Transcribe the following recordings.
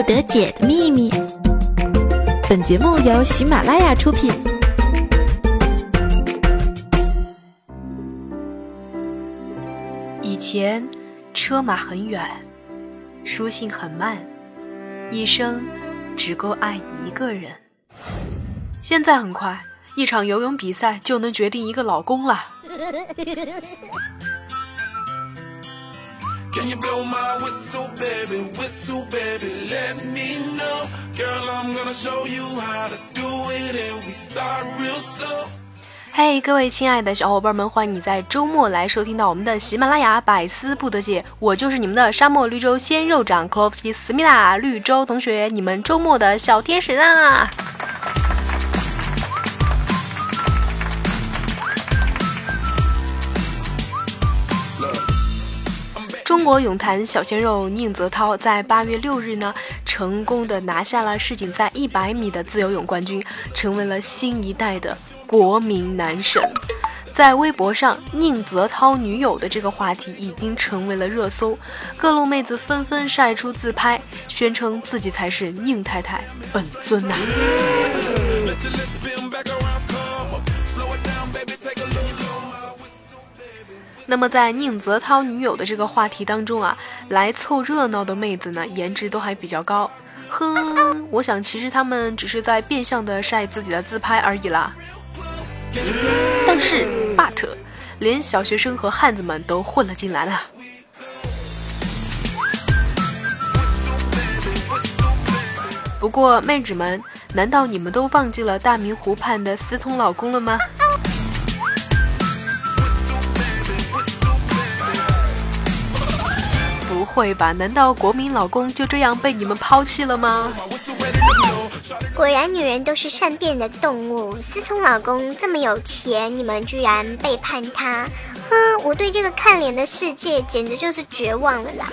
不得解的秘密。本节目由喜马拉雅出品。以前，车马很远，书信很慢，一生只够爱一个人。现在很快，一场游泳比赛就能决定一个老公了。Can you blow my whistle, baby? Whistle, baby, let me know. Girl, I'm gonna show you how to do it, and we start real slow. Hey,，各位亲爱的小伙伴们，欢迎你在周末来收听到我们的喜马拉雅百思不得解，我就是你们的沙漠绿洲鲜肉长 c l o v e 思密达绿洲同学，你们周末的小天使啦！中国泳坛小鲜肉宁泽涛在八月六日呢，成功的拿下了世锦赛一百米的自由泳冠军，成为了新一代的国民男神。在微博上，宁泽涛女友的这个话题已经成为了热搜，各路妹子纷纷晒出自拍，宣称自己才是宁太太本尊呐。那么在宁泽涛女友的这个话题当中啊，来凑热闹的妹子呢，颜值都还比较高。哼，我想其实他们只是在变相的晒自己的自拍而已啦。但是，but，连小学生和汉子们都混了进来了。不过，妹纸们，难道你们都忘记了大明湖畔的私通老公了吗？会吧？难道国民老公就这样被你们抛弃了吗？果然，女人都是善变的动物。思聪老公这么有钱，你们居然背叛他？哼！我对这个看脸的世界简直就是绝望了啦！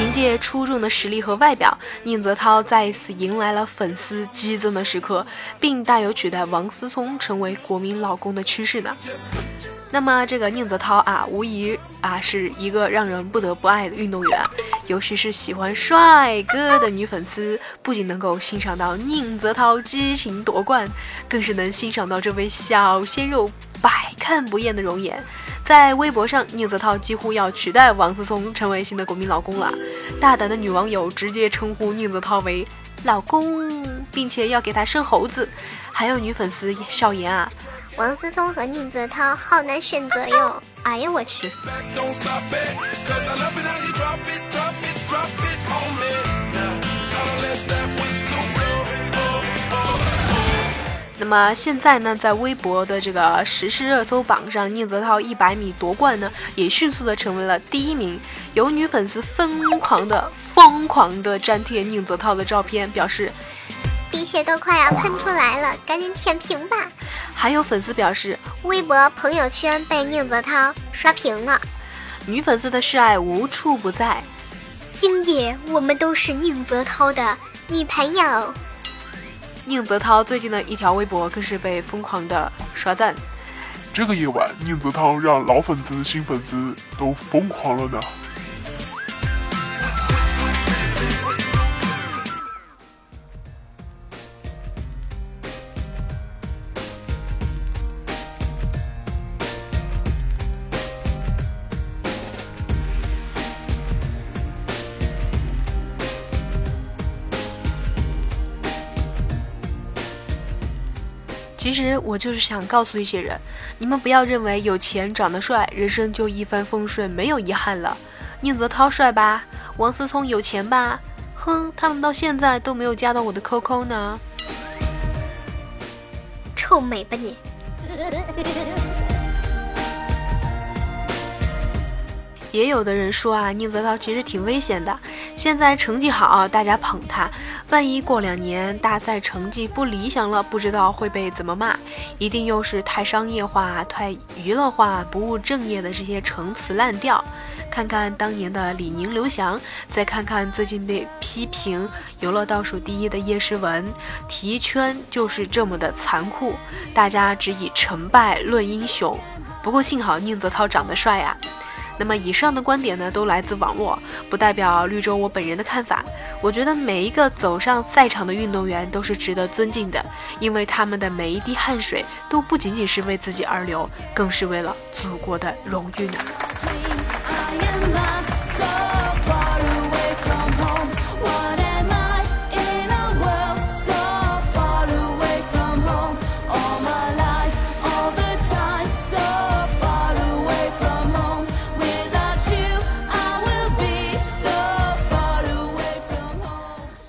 凭借出众的实力和外表，宁泽涛再一次迎来了粉丝激增的时刻，并大有取代王思聪成为国民老公的趋势呢。那么，这个宁泽涛啊，无疑啊是一个让人不得不爱的运动员，尤其是喜欢帅哥的女粉丝，不仅能够欣赏到宁泽涛激情夺冠，更是能欣赏到这位小鲜肉百看不厌的容颜。在微博上，宁泽涛几乎要取代王思聪成为新的国民老公了。大胆的女网友直接称呼宁泽涛为“老公”，并且要给他生猴子。还有女粉丝笑言啊：“王思聪和宁泽涛好难选择哟！”哎呀，我去！那么现在呢，在微博的这个实时热搜榜上，宁泽涛一百米夺冠呢，也迅速的成为了第一名。有女粉丝疯狂的、疯狂的粘贴宁泽涛的照片，表示鼻血都快要喷出来了，赶紧舔屏吧。还有粉丝表示，微博朋友圈被宁泽涛刷屏了。女粉丝的示爱无处不在。今夜我们都是宁泽涛的女朋友。宁泽涛最近的一条微博更是被疯狂的刷赞。这个夜晚，宁泽涛让老粉丝、新粉丝都疯狂了呢。其实我就是想告诉一些人，你们不要认为有钱长得帅，人生就一帆风顺，没有遗憾了。宁泽涛帅吧，王思聪有钱吧，哼，他们到现在都没有加到我的 QQ 呢。臭美吧你！也有的人说啊，宁泽涛其实挺危险的。现在成绩好，大家捧他，万一过两年大赛成绩不理想了，不知道会被怎么骂。一定又是太商业化、太娱乐化、不务正业的这些陈词滥调。看看当年的李宁、刘翔，再看看最近被批评游乐倒数第一的叶诗文，体育圈就是这么的残酷，大家只以成败论英雄。不过幸好宁泽涛长得帅呀。那么以上的观点呢，都来自网络，不代表绿洲我本人的看法。我觉得每一个走上赛场的运动员都是值得尊敬的，因为他们的每一滴汗水都不仅仅是为自己而流，更是为了祖国的荣誉呢。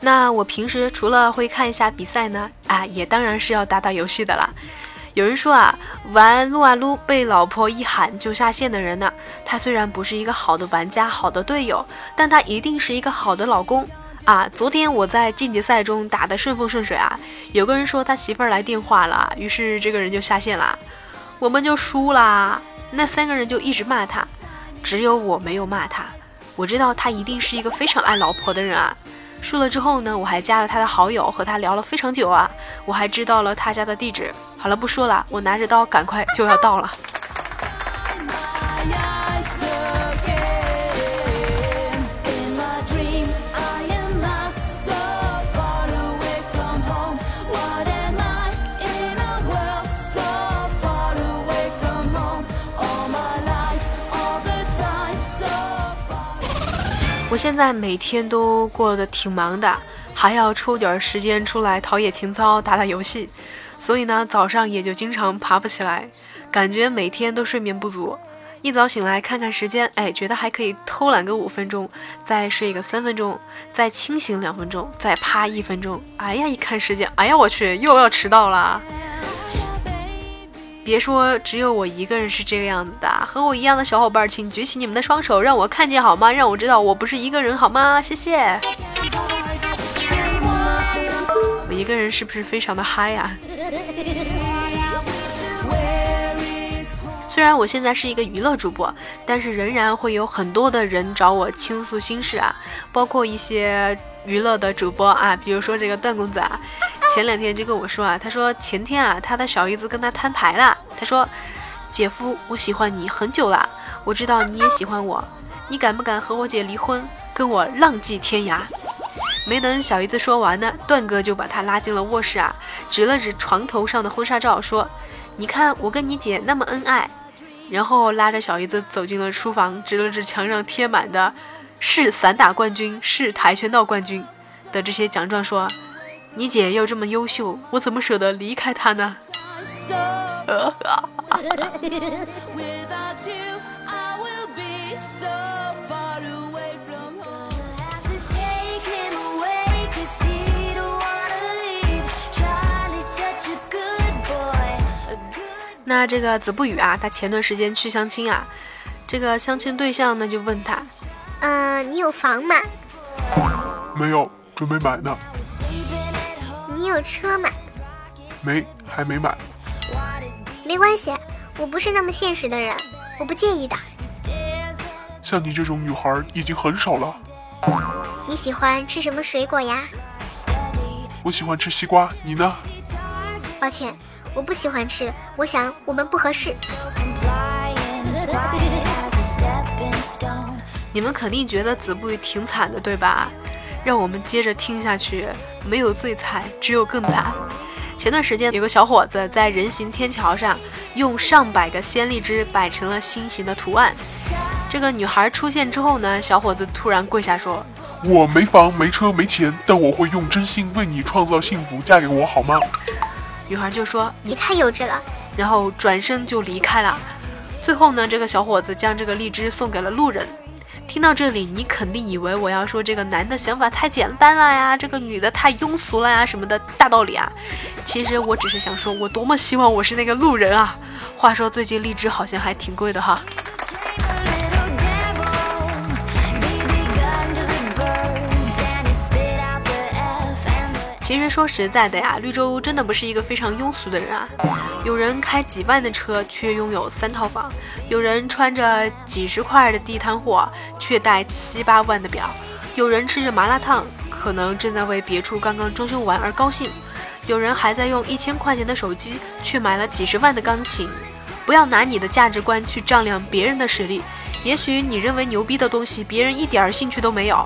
那我平时除了会看一下比赛呢，啊，也当然是要打打游戏的啦。有人说啊，玩撸啊撸被老婆一喊就下线的人呢，他虽然不是一个好的玩家、好的队友，但他一定是一个好的老公啊。昨天我在晋级赛中打的顺风顺水啊，有个人说他媳妇儿来电话了，于是这个人就下线了，我们就输啦。那三个人就一直骂他，只有我没有骂他，我知道他一定是一个非常爱老婆的人啊。输了之后呢，我还加了他的好友，和他聊了非常久啊，我还知道了他家的地址。好了，不说了，我拿着刀，赶快就要到了。我现在每天都过得挺忙的，还要抽点时间出来陶冶情操、打打游戏，所以呢，早上也就经常爬不起来，感觉每天都睡眠不足。一早醒来看看时间，哎，觉得还可以偷懒个五分钟，再睡个三分钟，再清醒两分钟，再趴一分钟。哎呀，一看时间，哎呀，我去，又要迟到了。别说只有我一个人是这个样子的，和我一样的小伙伴，请举起你们的双手，让我看见好吗？让我知道我不是一个人好吗？谢谢。我一个人是不是非常的嗨呀？虽然我现在是一个娱乐主播，但是仍然会有很多的人找我倾诉心事啊，包括一些娱乐的主播啊，比如说这个段公子啊。前两天就跟我说啊，他说前天啊，他的小姨子跟他摊牌了。他说：“姐夫，我喜欢你很久了，我知道你也喜欢我，你敢不敢和我姐离婚，跟我浪迹天涯？”没等小姨子说完呢，段哥就把他拉进了卧室啊，指了指床头上的婚纱照，说：“你看我跟你姐那么恩爱。”然后拉着小姨子走进了书房，指了指墙上贴满的“是散打冠军、是跆拳道冠军”的这些奖状，说。你姐又这么优秀，我怎么舍得离开她呢？那这个子不语啊，他前段时间去相亲啊，这个相亲对象呢就问他，嗯，你有房吗？没有，准备买呢。你有车吗？没，还没买。没关系，我不是那么现实的人，我不介意的。像你这种女孩已经很少了。你喜欢吃什么水果呀？我喜欢吃西瓜，你呢？抱歉，我不喜欢吃。我想我们不合适。你们肯定觉得子不语挺惨的，对吧？让我们接着听下去，没有最惨，只有更惨。前段时间有个小伙子在人行天桥上用上百个鲜荔枝摆成了心形的图案。这个女孩出现之后呢，小伙子突然跪下说：“我没房没车没钱，但我会用真心为你创造幸福，嫁给我好吗？”女孩就说：“你太幼稚了。”然后转身就离开了。最后呢，这个小伙子将这个荔枝送给了路人。听到这里，你肯定以为我要说这个男的想法太简单了呀，这个女的太庸俗了呀，什么的大道理啊。其实我只是想说，我多么希望我是那个路人啊。话说最近荔枝好像还挺贵的哈。其其实说实在的呀，绿洲真的不是一个非常庸俗的人啊。有人开几万的车，却拥有三套房；有人穿着几十块的地摊货，却戴七八万的表；有人吃着麻辣烫，可能正在为别处刚刚装修完而高兴；有人还在用一千块钱的手机，却买了几十万的钢琴。不要拿你的价值观去丈量别人的实力。也许你认为牛逼的东西，别人一点兴趣都没有。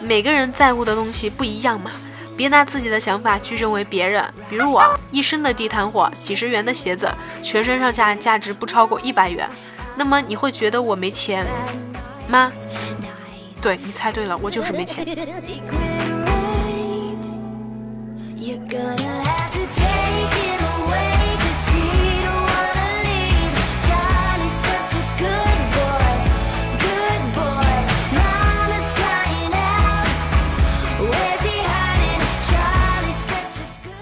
每个人在乎的东西不一样嘛。别拿自己的想法去认为别人，比如我一身的地摊货，几十元的鞋子，全身上下价值不超过一百元，那么你会觉得我没钱吗？对你猜对了，我就是没钱。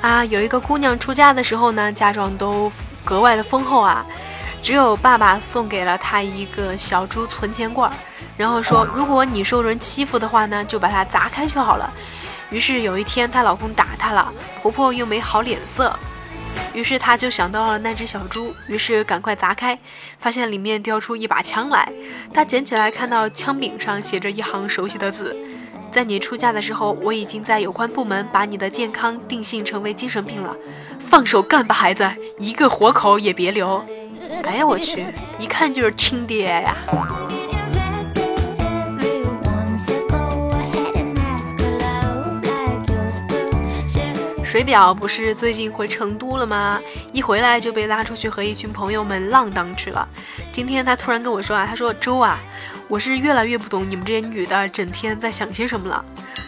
啊，有一个姑娘出嫁的时候呢，嫁妆都格外的丰厚啊。只有爸爸送给了她一个小猪存钱罐，然后说，如果你受人欺负的话呢，就把它砸开就好了。于是有一天她老公打她了，婆婆又没好脸色，于是她就想到了那只小猪，于是赶快砸开，发现里面掉出一把枪来。她捡起来，看到枪柄上写着一行熟悉的字。在你出嫁的时候，我已经在有关部门把你的健康定性成为精神病了。放手干吧，孩子，一个活口也别留。哎呀，我去，一看就是亲爹呀！水表不是最近回成都了吗？一回来就被拉出去和一群朋友们浪荡去了。今天他突然跟我说啊，他说周啊，我是越来越不懂你们这些女的整天在想些什么了。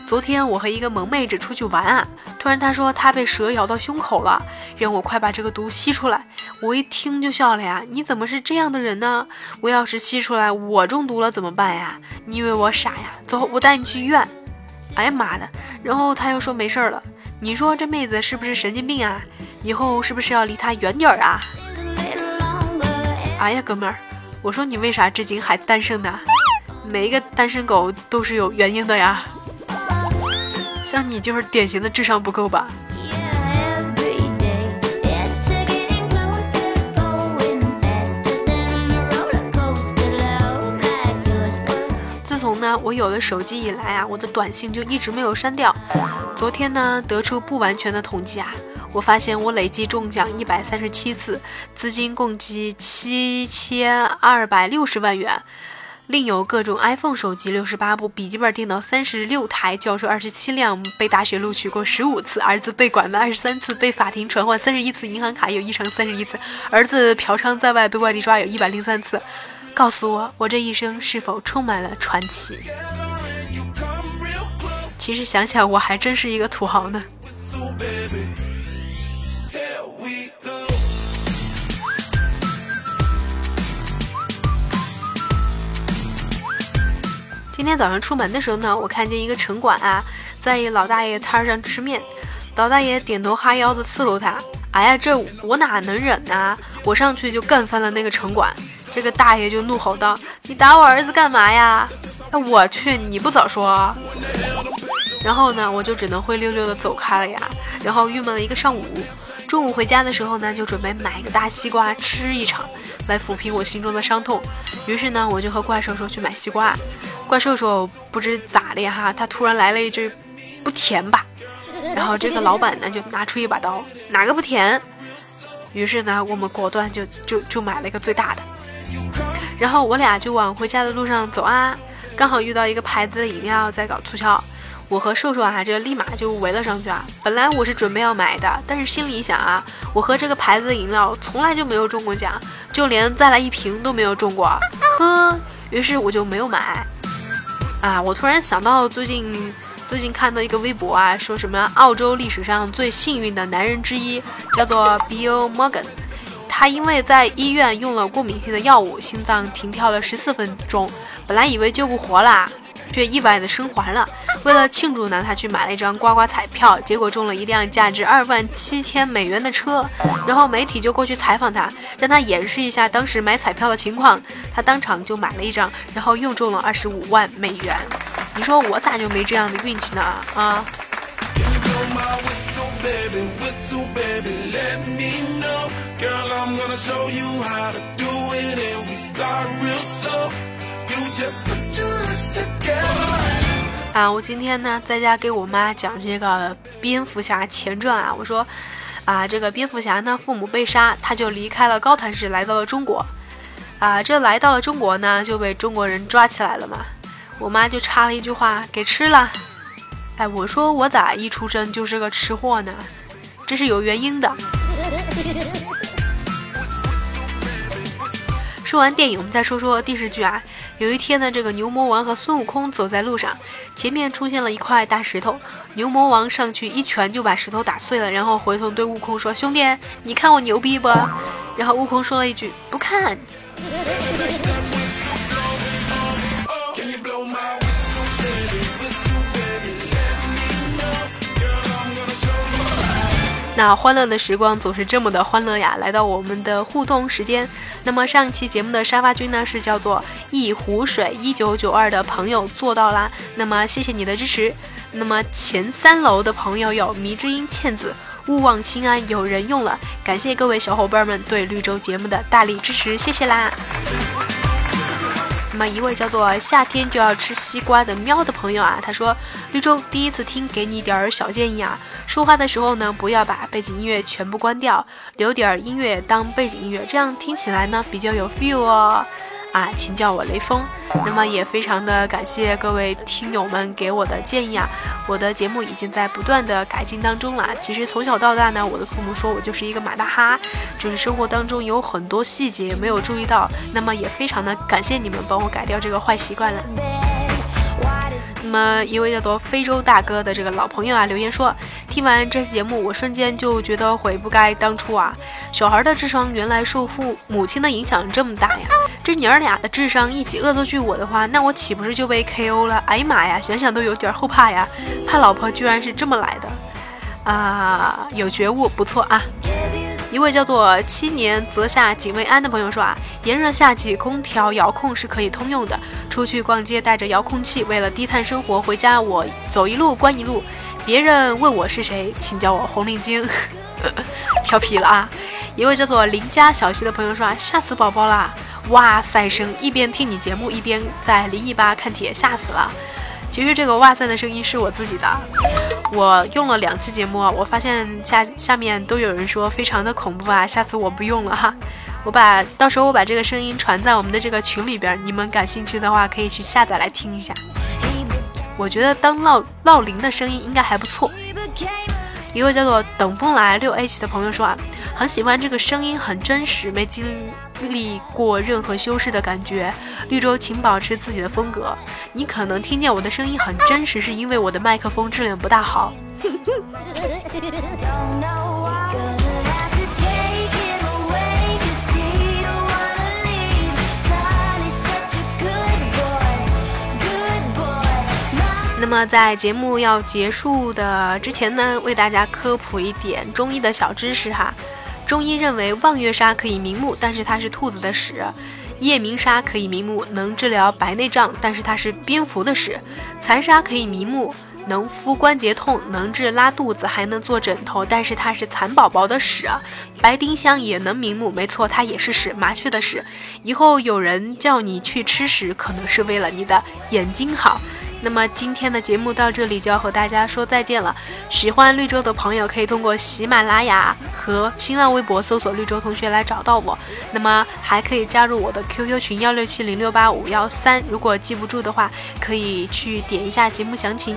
昨天我和一个萌妹子出去玩啊，突然她说她被蛇咬到胸口了，让我快把这个毒吸出来。我一听就笑了呀，你怎么是这样的人呢？我要是吸出来我中毒了怎么办呀？你以为我傻呀？走，我带你去医院。哎呀妈的！然后她又说没事了。你说这妹子是不是神经病啊？以后是不是要离她远点儿啊？哎呀，哥们儿，我说你为啥至今还单身呢？每一个单身狗都是有原因的呀。像你就是典型的智商不够吧？自从呢，我有了手机以来啊，我的短信就一直没有删掉。昨天呢，得出不完全的统计啊，我发现我累计中奖一百三十七次，资金共计七千二百六十万元，另有各种 iPhone 手机六十八部，笔记本电脑三十六台，轿车二十七辆，被大学录取过十五次，儿子被拐卖二十三次，被法庭传唤三十一次，银行卡有异常三十一次，儿子嫖娼在外被外地抓有一百零三次。告诉我，我这一生是否充满了传奇？其实想想，我还真是一个土豪呢。今天早上出门的时候呢，我看见一个城管啊，在一老大爷摊上吃面，老大爷点头哈腰的伺候他。哎呀，这我哪能忍呢？我上去就干翻了那个城管。这个大爷就怒吼道：“你打我儿子干嘛呀？”哎，我去，你不早说。然后呢，我就只能灰溜溜的走开了呀。然后郁闷了一个上午。中午回家的时候呢，就准备买一个大西瓜吃一场，来抚平我心中的伤痛。于是呢，我就和怪兽说去买西瓜。怪兽说不知咋的哈，他突然来了一句：“不甜吧？”然后这个老板呢，就拿出一把刀：“哪个不甜？”于是呢，我们果断就就就买了一个最大的。然后我俩就往回家的路上走啊，刚好遇到一个牌子的饮料在搞促销，我和瘦瘦啊这立马就围了上去啊。本来我是准备要买的，但是心里想啊，我喝这个牌子的饮料从来就没有中过奖，就连再来一瓶都没有中过，呵，于是我就没有买。啊，我突然想到最近最近看到一个微博啊，说什么澳洲历史上最幸运的男人之一叫做 Bill Morgan。他因为在医院用了过敏性的药物，心脏停跳了十四分钟，本来以为救不活啦，却意外的生还了。为了庆祝呢，他去买了一张刮刮彩票，结果中了一辆价值二万七千美元的车。然后媒体就过去采访他，让他演示一下当时买彩票的情况。他当场就买了一张，然后又中了二十五万美元。你说我咋就没这样的运气呢？啊！啊，我今天呢在家给我妈讲这个蝙蝠侠前传啊，我说，啊，这个蝙蝠侠呢父母被杀，他就离开了高谭市，来到了中国，啊，这来到了中国呢就被中国人抓起来了嘛，我妈就插了一句话，给吃了，哎，我说我咋一出生就是个吃货呢？这是有原因的。说完电影，我们再说说电视剧啊。有一天呢，这个牛魔王和孙悟空走在路上，前面出现了一块大石头，牛魔王上去一拳就把石头打碎了，然后回头对悟空说：“兄弟，你看我牛逼不？”然后悟空说了一句：“不看。”那欢乐的时光总是这么的欢乐呀！来到我们的互动时间。那么上一期节目的沙发君呢是叫做一壶水一九九二的朋友做到啦。那么谢谢你的支持。那么前三楼的朋友有迷之音、倩子、勿忘心安，有人用了。感谢各位小伙伴们对绿洲节目的大力支持，谢谢啦。那么一位叫做夏天就要吃西瓜的喵的朋友啊，他说绿洲第一次听，给你点儿小建议啊。说话的时候呢，不要把背景音乐全部关掉，留点儿音乐当背景音乐，这样听起来呢比较有 feel 哦。啊，请叫我雷锋。那么也非常的感谢各位听友们给我的建议啊，我的节目已经在不断的改进当中了。其实从小到大呢，我的父母说我就是一个马大哈，就是生活当中有很多细节没有注意到。那么也非常的感谢你们帮我改掉这个坏习惯了。那么一位叫做非洲大哥的这个老朋友啊，留言说，听完这期节目，我瞬间就觉得悔不该当初啊，小孩的智商原来受父母亲的影响这么大呀！这娘儿俩的智商一起恶作剧我的话，那我岂不是就被 KO 了？哎呀妈呀，想想都有点后怕呀！怕老婆居然是这么来的啊！有觉悟，不错啊。一位叫做七年则下仅未安的朋友说啊，炎热夏季空调遥控是可以通用的。出去逛街带着遥控器，为了低碳生活，回家我走一路关一路。别人问我是谁，请叫我红领巾。调皮了啊！一位叫做邻家小溪的朋友说啊，吓死宝宝啦！哇塞声，一边听你节目一边在零一八看帖，吓死了。其实这个哇塞的声音是我自己的。我用了两期节目，我发现下下面都有人说非常的恐怖啊，下次我不用了哈。我把到时候我把这个声音传在我们的这个群里边，你们感兴趣的话可以去下载来听一下。我觉得当闹闹铃的声音应该还不错。一位叫做等风来六 H 的朋友说啊，很喜欢这个声音，很真实，没经历过任何修饰的感觉。绿洲，请保持自己的风格。你可能听见我的声音很真实，是因为我的麦克风质量不大好。那么在节目要结束的之前呢，为大家科普一点中医的小知识哈。中医认为望月砂可以明目，但是它是兔子的屎；夜明砂可以明目，能治疗白内障，但是它是蝙蝠的屎；残砂可以明目，能敷关节痛，能治拉肚子，还能做枕头，但是它是蚕宝宝的屎；白丁香也能明目，没错，它也是屎，麻雀的屎。以后有人叫你去吃屎，可能是为了你的眼睛好。那么今天的节目到这里就要和大家说再见了。喜欢绿洲的朋友可以通过喜马拉雅和新浪微博搜索“绿洲同学”来找到我。那么还可以加入我的 QQ 群幺六七零六八五幺三。如果记不住的话，可以去点一下节目详情。